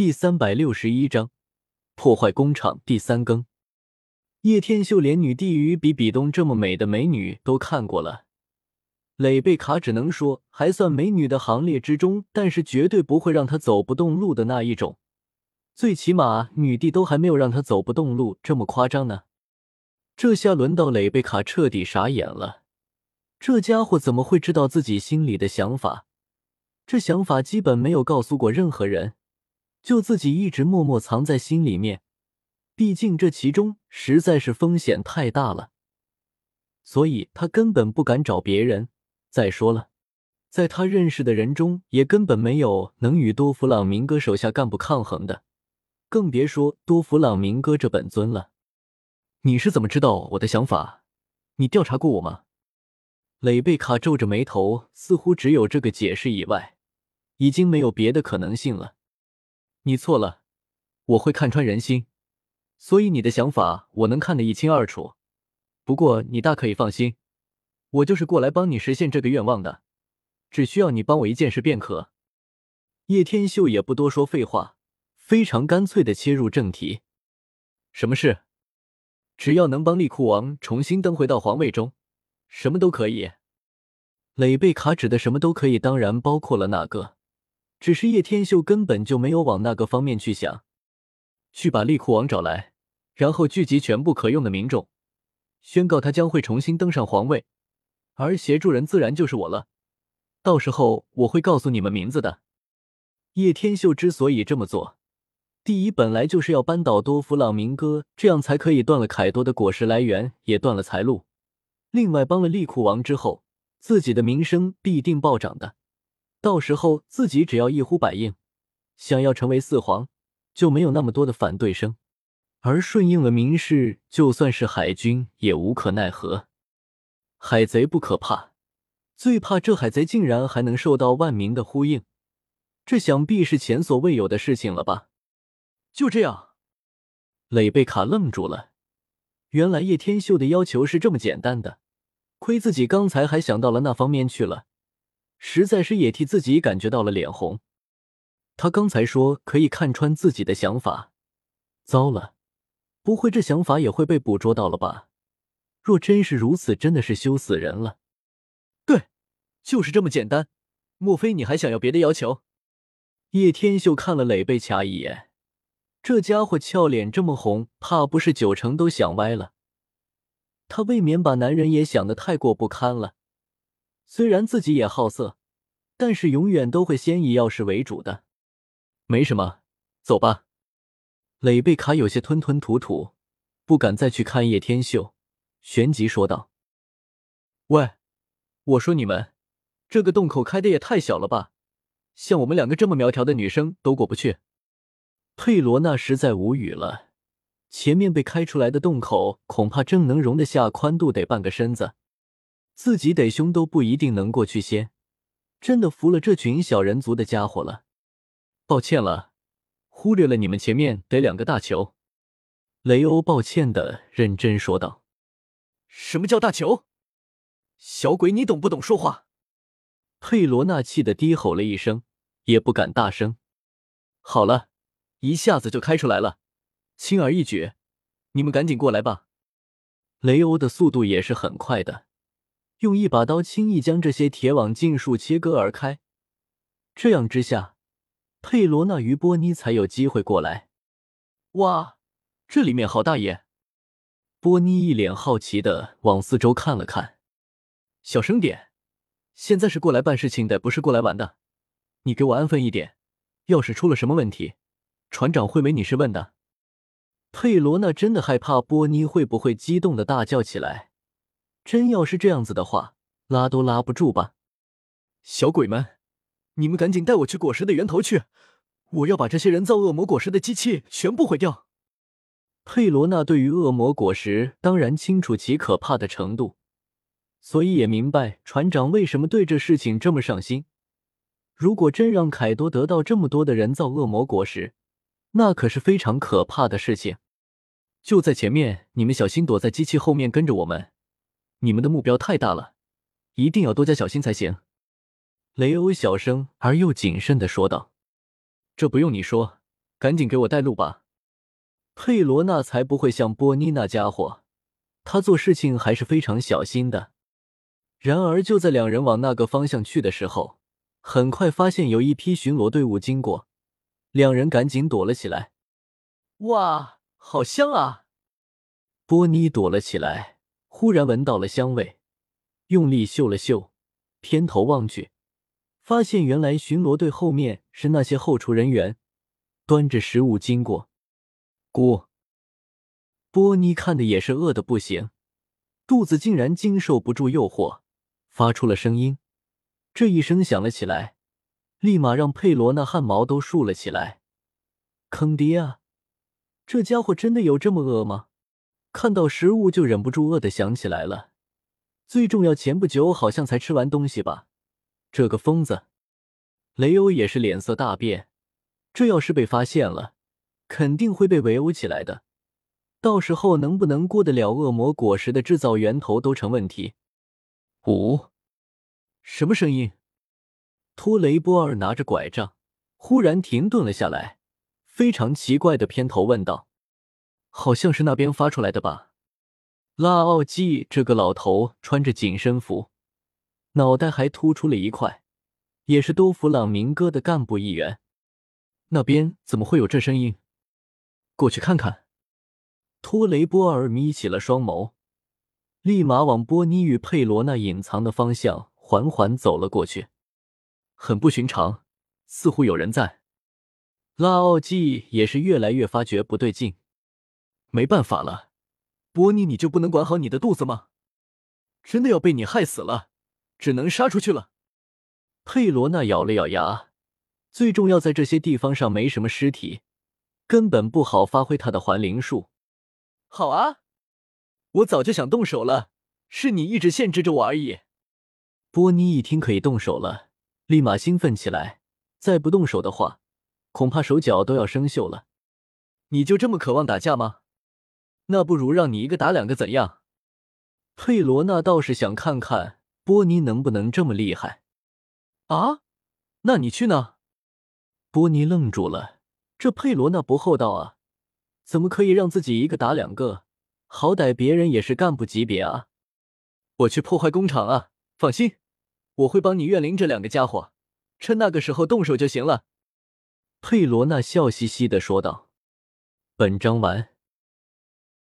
第三百六十一章破坏工厂第三更。叶天秀连女帝与比比东这么美的美女都看过了，蕾贝卡只能说还算美女的行列之中，但是绝对不会让她走不动路的那一种。最起码女帝都还没有让她走不动路这么夸张呢。这下轮到蕾贝卡彻底傻眼了，这家伙怎么会知道自己心里的想法？这想法基本没有告诉过任何人，就自己一直默默藏在心里面。毕竟这其中实在是风险太大了，所以他根本不敢找别人。再说了，在他认识的人中，也根本没有能与多弗朗明哥手下干部抗衡的，更别说多弗朗明哥这本尊了。你是怎么知道我的想法？你调查过我吗？蕾贝卡皱着眉头，似乎只有这个解释以外。已经没有别的可能性了。你错了，我会看穿人心，所以你的想法我能看得一清二楚。不过你大可以放心，我就是过来帮你实现这个愿望的，只需要你帮我一件事便可。叶天秀也不多说废话，非常干脆的切入正题。什么事？只要能帮利库王重新登回到皇位中，什么都可以。蕾贝卡指的什么都可以，当然包括了那个。只是叶天秀根本就没有往那个方面去想，去把利库王找来，然后聚集全部可用的民众，宣告他将会重新登上皇位，而协助人自然就是我了。到时候我会告诉你们名字的。叶天秀之所以这么做，第一本来就是要扳倒多弗朗明哥，这样才可以断了凯多的果实来源，也断了财路。另外，帮了利库王之后，自己的名声必定暴涨的。到时候自己只要一呼百应，想要成为四皇，就没有那么多的反对声。而顺应了民事，就算是海军也无可奈何。海贼不可怕，最怕这海贼竟然还能受到万民的呼应，这想必是前所未有的事情了吧？就这样，蕾贝卡愣住了。原来叶天秀的要求是这么简单的，亏自己刚才还想到了那方面去了。实在是也替自己感觉到了脸红。他刚才说可以看穿自己的想法，糟了，不会这想法也会被捕捉到了吧？若真是如此，真的是羞死人了。对，就是这么简单。莫非你还想要别的要求？叶天秀看了磊贝卡一眼，这家伙俏脸这么红，怕不是九成都想歪了。他未免把男人也想得太过不堪了。虽然自己也好色，但是永远都会先以钥匙为主的。没什么，走吧。蕾贝卡有些吞吞吐吐，不敢再去看叶天秀，旋即说道：“喂，我说你们，这个洞口开的也太小了吧？像我们两个这么苗条的女生都过不去。”佩罗娜实在无语了，前面被开出来的洞口，恐怕正能容得下宽度得半个身子。自己得凶都不一定能过去先，真的服了这群小人族的家伙了。抱歉了，忽略了你们前面得两个大球。雷欧抱歉的认真说道：“什么叫大球？小鬼，你懂不懂说话？”佩罗娜气得低吼了一声，也不敢大声。好了，一下子就开出来了，轻而易举，你们赶紧过来吧。雷欧的速度也是很快的。用一把刀轻易将这些铁网尽数切割而开，这样之下，佩罗娜与波妮才有机会过来。哇，这里面好大耶！波妮一脸好奇的往四周看了看。小声点，现在是过来办事情的，不是过来玩的。你给我安分一点，要是出了什么问题，船长会没你事问的。佩罗娜真的害怕波妮会不会激动的大叫起来。真要是这样子的话，拉都拉不住吧！小鬼们，你们赶紧带我去果实的源头去！我要把这些人造恶魔果实的机器全部毁掉。佩罗娜对于恶魔果实当然清楚其可怕的程度，所以也明白船长为什么对这事情这么上心。如果真让凯多得到这么多的人造恶魔果实，那可是非常可怕的事情。就在前面，你们小心躲在机器后面，跟着我们。你们的目标太大了，一定要多加小心才行。”雷欧小声而又谨慎的说道。“这不用你说，赶紧给我带路吧。佩罗娜才不会像波妮那家伙，他做事情还是非常小心的。然而，就在两人往那个方向去的时候，很快发现有一批巡逻队伍经过，两人赶紧躲了起来。哇，好香啊！波妮躲了起来，忽然闻到了香味，用力嗅了嗅，偏头望去，发现原来巡逻队后面是那些后厨人员，端着食物经过。咕！波妮看的也是饿的不行，肚子竟然经受不住诱惑，发出了声音。这一声响了起来，立马让佩罗那汗毛都竖了起来。坑爹啊！这家伙真的有这么饿吗？看到食物就忍不住饿的想起来了。最重要，前不久好像才吃完东西吧？这个疯子！雷欧也是脸色大变。这要是被发现了，肯定会被围殴起来的。到时候能不能过得了恶魔果实的制造源头都成问题。五，什么声音？托雷波尔拿着拐杖，忽然停顿了下来。非常奇怪的偏头问道：“好像是那边发出来的吧？”拉奥基这个老头穿着紧身服，脑袋还突出了一块，也是多弗朗明哥的干部一员。那边怎么会有这声音？过去看看。托雷波尔眯起了双眸，立马往波尼与佩罗那隐藏的方向缓缓走了过去。很不寻常，似乎有人在。拉奥基也是越来越发觉不对劲，没办法了，波尼，你就不能管好你的肚子吗？真的要被你害死了，只能杀出去了。佩罗娜咬了咬牙，最重要在这些地方上没什么尸体，根本不好发挥他的还灵术。好啊，我早就想动手了，是你一直限制着我而已。波尼一听可以动手了，立马兴奋起来，再不动手的话。恐怕手脚都要生锈了。你就这么渴望打架吗？那不如让你一个打两个怎样？佩罗娜倒是想看看波尼能不能这么厉害。啊？那你去呢？波尼愣住了，这佩罗娜不厚道啊！怎么可以让自己一个打两个？好歹别人也是干部级别啊！我去破坏工厂啊！放心，我会帮你怨灵这两个家伙，趁那个时候动手就行了。佩罗娜笑嘻嘻的说道：“本章完。”